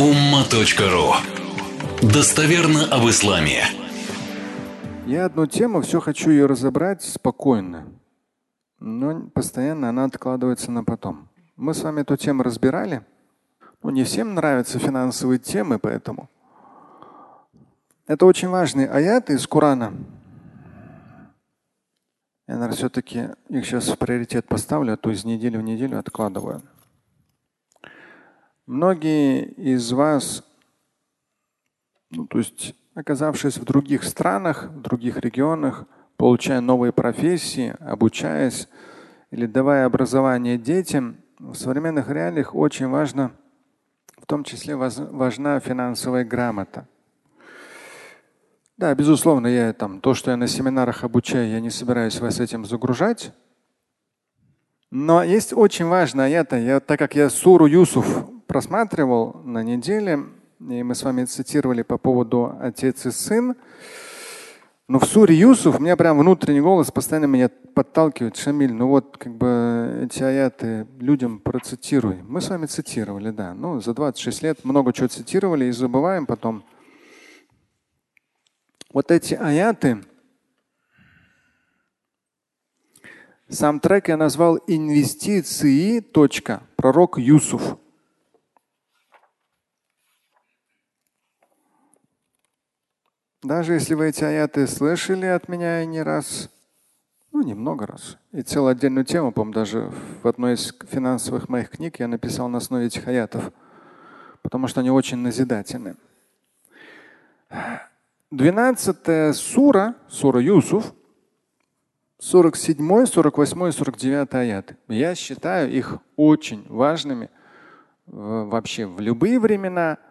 umma.ru Достоверно об исламе. Я одну тему все хочу ее разобрать спокойно, но постоянно она откладывается на потом. Мы с вами эту тему разбирали. Ну, не всем нравятся финансовые темы, поэтому. Это очень важные аяты из Корана. Я, наверное, все-таки их сейчас в приоритет поставлю, а то из недели в неделю откладываю. Многие из вас, ну, то есть оказавшись в других странах, в других регионах, получая новые профессии, обучаясь или давая образование детям, в современных реалиях очень важно, в том числе важна финансовая грамота. Да, безусловно, я там то, что я на семинарах обучаю, я не собираюсь вас этим загружать. Но есть очень важное это, я, так как я суру Юсуф просматривал на неделе, и мы с вами цитировали по поводу отец и сын. Но в суре Юсуф у меня прям внутренний голос постоянно меня подталкивает. Шамиль, ну вот как бы эти аяты людям процитируй. Мы с вами цитировали, да. Ну, за 26 лет много чего цитировали и забываем потом. Вот эти аяты, сам трек я назвал инвестиции. Пророк Юсуф. Даже если вы эти аяты слышали от меня не раз, ну, немного раз, и целую отдельную тему, по-моему, даже в одной из финансовых моих книг я написал на основе этих аятов, потому что они очень назидательны. 12 сура, сура Юсуф, 47, 48 и 49 аяты. Я считаю их очень важными вообще в любые времена –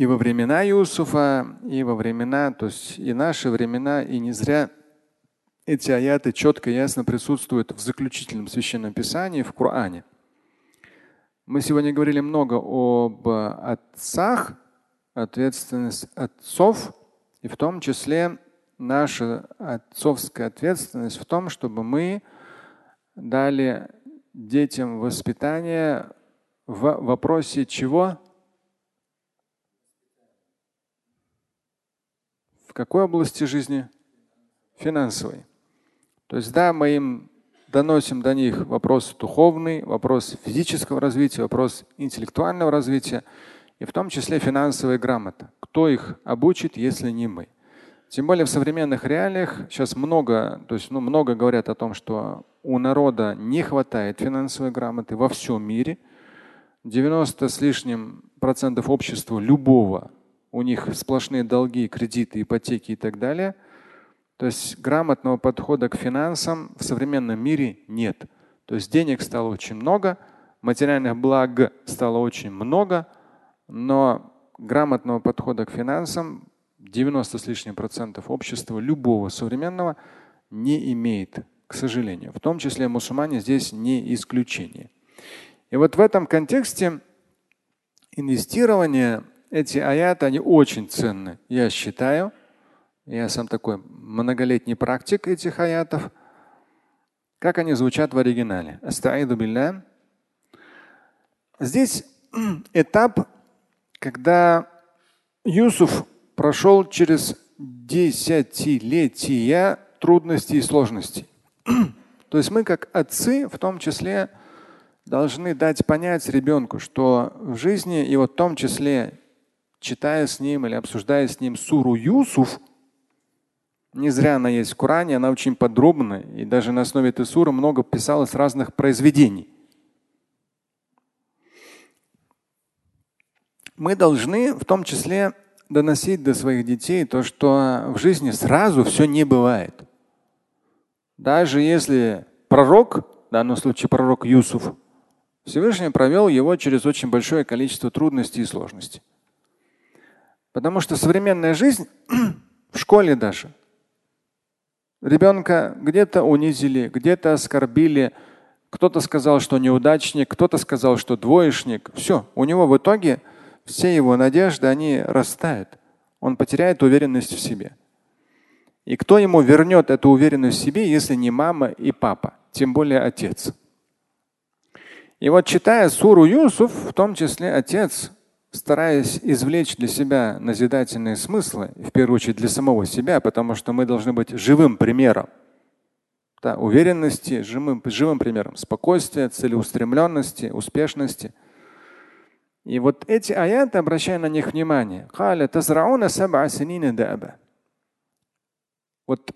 и во времена Юсуфа, и во времена, то есть и наши времена, и не зря эти аяты четко и ясно присутствуют в заключительном священном писании, в Коране. Мы сегодня говорили много об отцах, ответственность отцов, и в том числе наша отцовская ответственность в том, чтобы мы дали детям воспитание в вопросе чего? В какой области жизни? Финансовой. То есть да, мы им доносим до них вопрос духовный, вопрос физического развития, вопрос интеллектуального развития и в том числе финансовая грамота. Кто их обучит, если не мы? Тем более в современных реалиях сейчас много, то есть ну, много говорят о том, что у народа не хватает финансовой грамоты во всем мире. 90 с лишним процентов общества любого у них сплошные долги, кредиты, ипотеки и так далее. То есть грамотного подхода к финансам в современном мире нет. То есть денег стало очень много, материальных благ стало очень много, но грамотного подхода к финансам 90 с лишним процентов общества любого современного не имеет, к сожалению. В том числе мусульмане здесь не исключение. И вот в этом контексте инвестирование эти аяты, они очень ценны, я считаю. Я сам такой многолетний практик этих аятов. Как они звучат в оригинале? Здесь этап, когда Юсуф прошел через десятилетия трудностей и сложностей. То есть мы как отцы в том числе должны дать понять ребенку, что в жизни и вот в том числе читая с ним или обсуждая с ним суру Юсуф, не зря она есть в Коране, она очень подробна, и даже на основе этой суры много писалось разных произведений. Мы должны в том числе доносить до своих детей то, что в жизни сразу все не бывает. Даже если пророк, в данном случае пророк Юсуф, Всевышний провел его через очень большое количество трудностей и сложностей. Потому что современная жизнь в школе даже. Ребенка где-то унизили, где-то оскорбили, кто-то сказал, что неудачник, кто-то сказал, что двоечник. Все, у него в итоге все его надежды, они растают. Он потеряет уверенность в себе. И кто ему вернет эту уверенность в себе, если не мама и папа, тем более отец? И вот читая суру Юсуф, в том числе отец стараясь извлечь для себя назидательные смыслы, в первую очередь для самого себя, потому что мы должны быть живым примером. Да, уверенности, живым, живым примером, спокойствия, целеустремленности, успешности. И вот эти аяты, обращая на них внимание, вот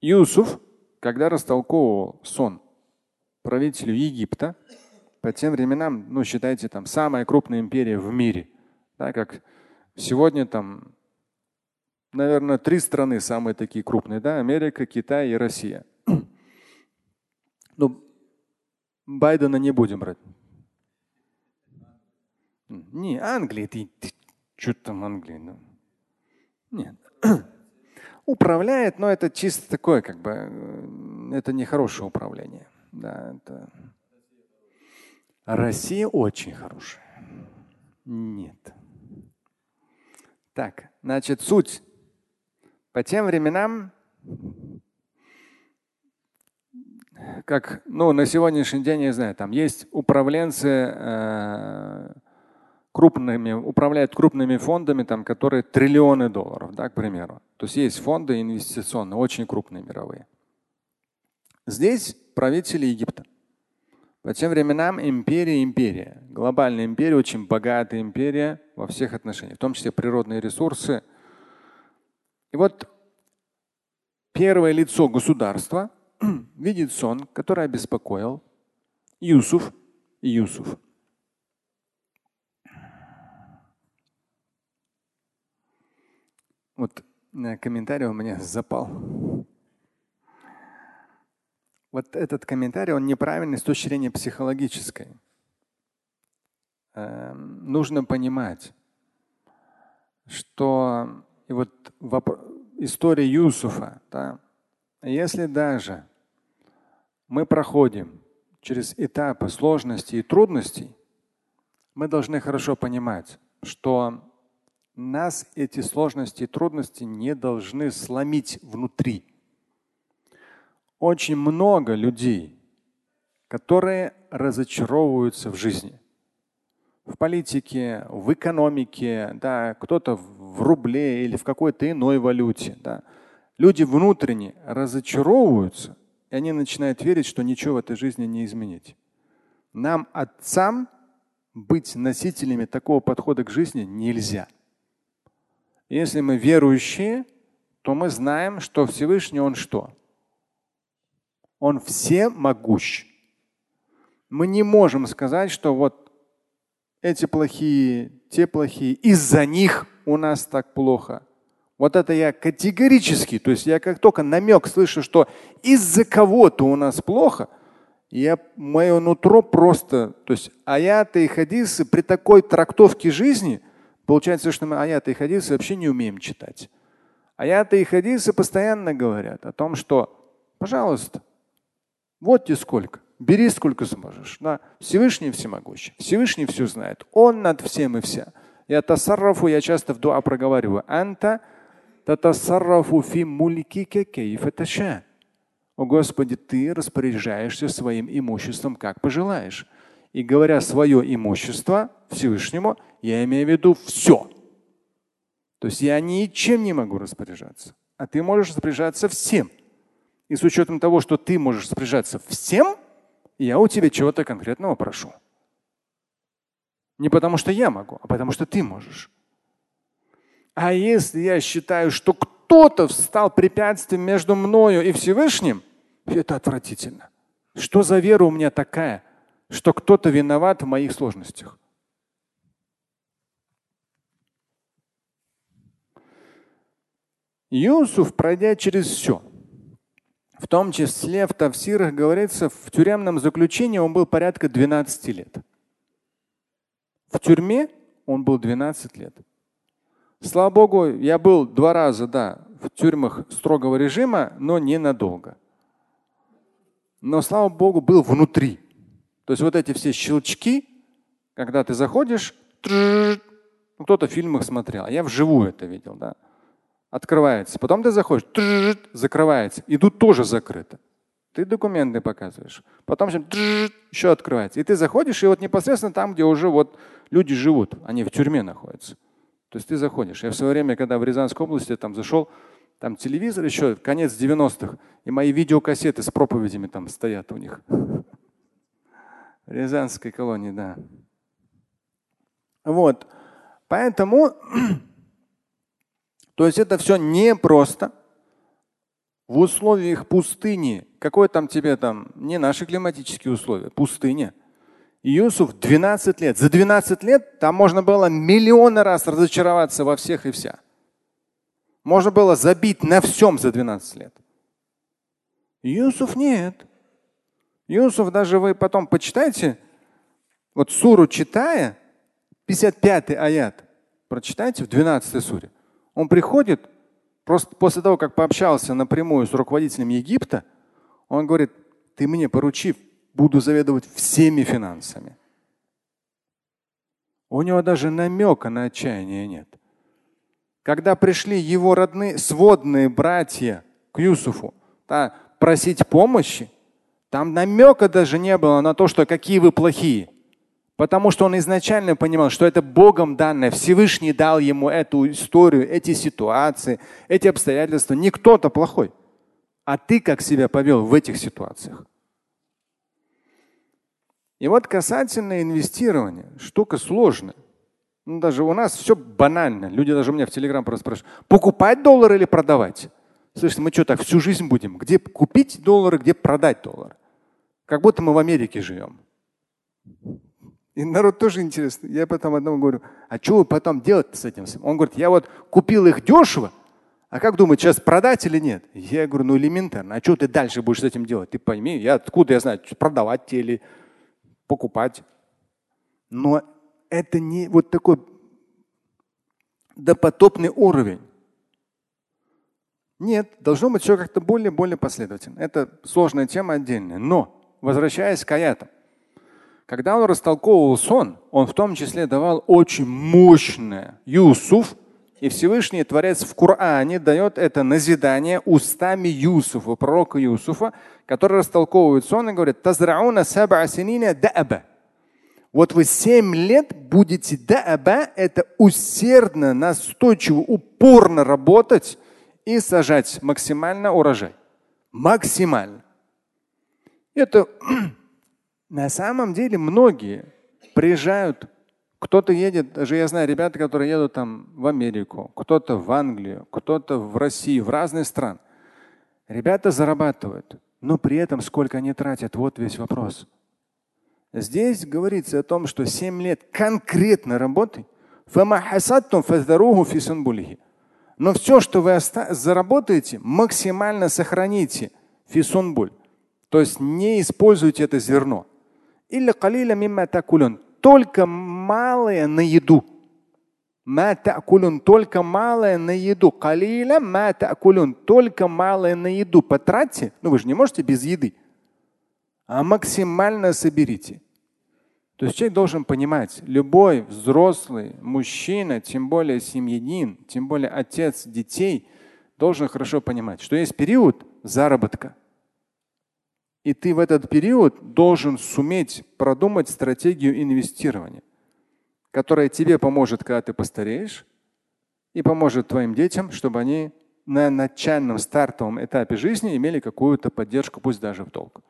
Юсуф, когда растолковывал сон правителю Египта, по тем временам, ну, считайте, там самая крупная империя в мире. Да, как сегодня там, наверное, три страны самые такие крупные, да, Америка, Китай и Россия. Ну, Байдена не будем брать. Не, Англия, ты, ты что там Англия? Ну. Нет. Управляет, но это чисто такое, как бы, э, это не хорошее управление. Да, это... Россия очень хорошая. Нет. Так, значит, суть. По тем временам как ну, на сегодняшний день, я знаю, там есть управленцы э, крупными, управляют крупными фондами, там, которые триллионы долларов, да, к примеру. То есть есть фонды инвестиционные, очень крупные мировые. Здесь правители Египта. По тем временам империя империя. Глобальная империя, очень богатая империя во всех отношениях, в том числе природные ресурсы. И вот первое лицо государства – видит сон, который обеспокоил Юсуф и Юсуф. Вот комментарий у меня запал. Вот этот комментарий, он неправильный с точки зрения психологической. Эм, нужно понимать, что и вот история Юсуфа, да, если даже мы проходим через этапы сложностей и трудностей, мы должны хорошо понимать, что нас эти сложности и трудности не должны сломить внутри. Очень много людей, которые разочаровываются в жизни. В политике, в экономике, да, кто-то в рубле или в какой-то иной валюте. Да. Люди внутренне разочаровываются – и они начинают верить, что ничего в этой жизни не изменить. Нам, отцам, быть носителями такого подхода к жизни нельзя. Если мы верующие, то мы знаем, что Всевышний Он что? Он всемогущ. Мы не можем сказать, что вот эти плохие, те плохие, из-за них у нас так плохо. Вот это я категорически, то есть я как только намек слышу, что из-за кого-то у нас плохо, я мое нутро просто, то есть аяты и хадисы при такой трактовке жизни, получается, что мы аяты и хадисы вообще не умеем читать. Аяты и хадисы постоянно говорят о том, что, пожалуйста, вот тебе сколько, бери сколько сможешь. Да? Всевышний всемогущий, Всевышний все знает, Он над всем и вся. Я тасаррафу, я часто в дуа проговариваю. Анта татасаррафу фи мулькика кейфа таша. О Господи, Ты распоряжаешься своим имуществом, как пожелаешь. И говоря свое имущество Всевышнему, я имею в виду все. То есть я ничем не могу распоряжаться, а ты можешь распоряжаться всем. И с учетом того, что ты можешь распоряжаться всем, я у тебя чего-то конкретного прошу. Не потому что я могу, а потому что ты можешь. А если я считаю, что кто-то встал препятствием между мною и Всевышним, это отвратительно. Что за вера у меня такая, что кто-то виноват в моих сложностях? Юсуф, пройдя через все, в том числе в Тавсирах говорится, в тюремном заключении он был порядка 12 лет. В тюрьме он был 12 лет. Слава Богу, я был два раза, да, в тюрьмах строгого режима, но ненадолго. Но, слава Богу, был внутри. То есть вот эти все щелчки, когда ты заходишь, кто-то в фильмах смотрел, а я вживую это видел, да. Открывается. Потом ты заходишь, закрывается. И тут тоже закрыто. Ты документы показываешь. Потом еще открывается. И ты заходишь, и вот непосредственно там, где уже вот Люди живут, они в тюрьме находятся. То есть ты заходишь. Я в свое время, когда в Рязанской области там зашел, там телевизор еще, конец 90-х, и мои видеокассеты с проповедями там стоят у них. Рязанской колонии, да. Вот. Поэтому, то есть это все непросто. В условиях пустыни, какое там тебе там, не наши климатические условия, пустыня. Иосуф 12 лет. За 12 лет там можно было миллионы раз разочароваться во всех и вся. Можно было забить на всем за 12 лет. Иосуф нет. Иосуф даже вы потом почитайте, вот суру читая, 55 аят, прочитайте в 12 суре. Он приходит, просто после того, как пообщался напрямую с руководителем Египта, он говорит, ты мне поручив, буду заведовать всеми финансами. У него даже намека на отчаяние нет. Когда пришли его родные, сводные братья к Юсуфу да, просить помощи, там намека даже не было на то, что какие вы плохие. Потому что он изначально понимал, что это Богом данное. Всевышний дал ему эту историю, эти ситуации, эти обстоятельства. Не кто-то плохой. А ты как себя повел в этих ситуациях? И вот касательно инвестирования, штука сложная. Ну, даже у нас все банально. Люди даже у меня в Телеграм просто спрашивают, покупать доллар или продавать? Слышите, мы что так всю жизнь будем? Где купить доллары, где продать доллар? Как будто мы в Америке живем. И народ тоже интересно. Я потом одному говорю, а что вы потом делать с этим? Он говорит, я вот купил их дешево, а как думаете, сейчас продать или нет? Я говорю, ну элементарно. А что ты дальше будешь с этим делать? Ты пойми, я откуда я знаю, продавать тебе или покупать. Но это не вот такой допотопный уровень. Нет, должно быть все как-то более-более последовательно. Это сложная тема отдельная. Но, возвращаясь к аятам, когда он растолковывал сон, он в том числе давал очень мощное Юсуф, и Всевышний Творец в Коране дает это назидание устами Юсуфа, пророка Юсуфа, который растолковывает сон и говорит, Тазрауна саба да'аба. Вот вы семь лет будете да'аба, это усердно, настойчиво, упорно работать и сажать максимально урожай. Максимально. Это на самом деле многие приезжают кто-то едет, даже я знаю ребята, которые едут там в Америку, кто-то в Англию, кто-то в Россию, в разные страны. Ребята зарабатывают, но при этом сколько они тратят, вот весь вопрос. Здесь говорится о том, что 7 лет конкретно работы, но все, что вы заработаете, максимально сохраните фисунбуль. То есть не используйте это зерно. Или только малое на еду. Только малое на еду. Только малое на еду потратьте. Ну вы же не можете без еды. А максимально соберите. То есть человек должен понимать, любой взрослый мужчина, тем более семьянин, тем более отец детей, должен хорошо понимать, что есть период заработка – и ты в этот период должен суметь продумать стратегию инвестирования, которая тебе поможет, когда ты постареешь, и поможет твоим детям, чтобы они на начальном стартовом этапе жизни имели какую-то поддержку, пусть даже в долг.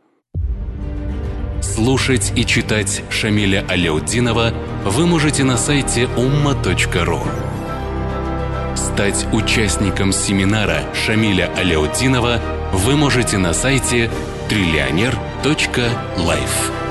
Слушать и читать Шамиля Аляутдинова вы можете на сайте umma.ru. Стать участником семинара Шамиля Аляутдинова вы можете на сайте триллионер.life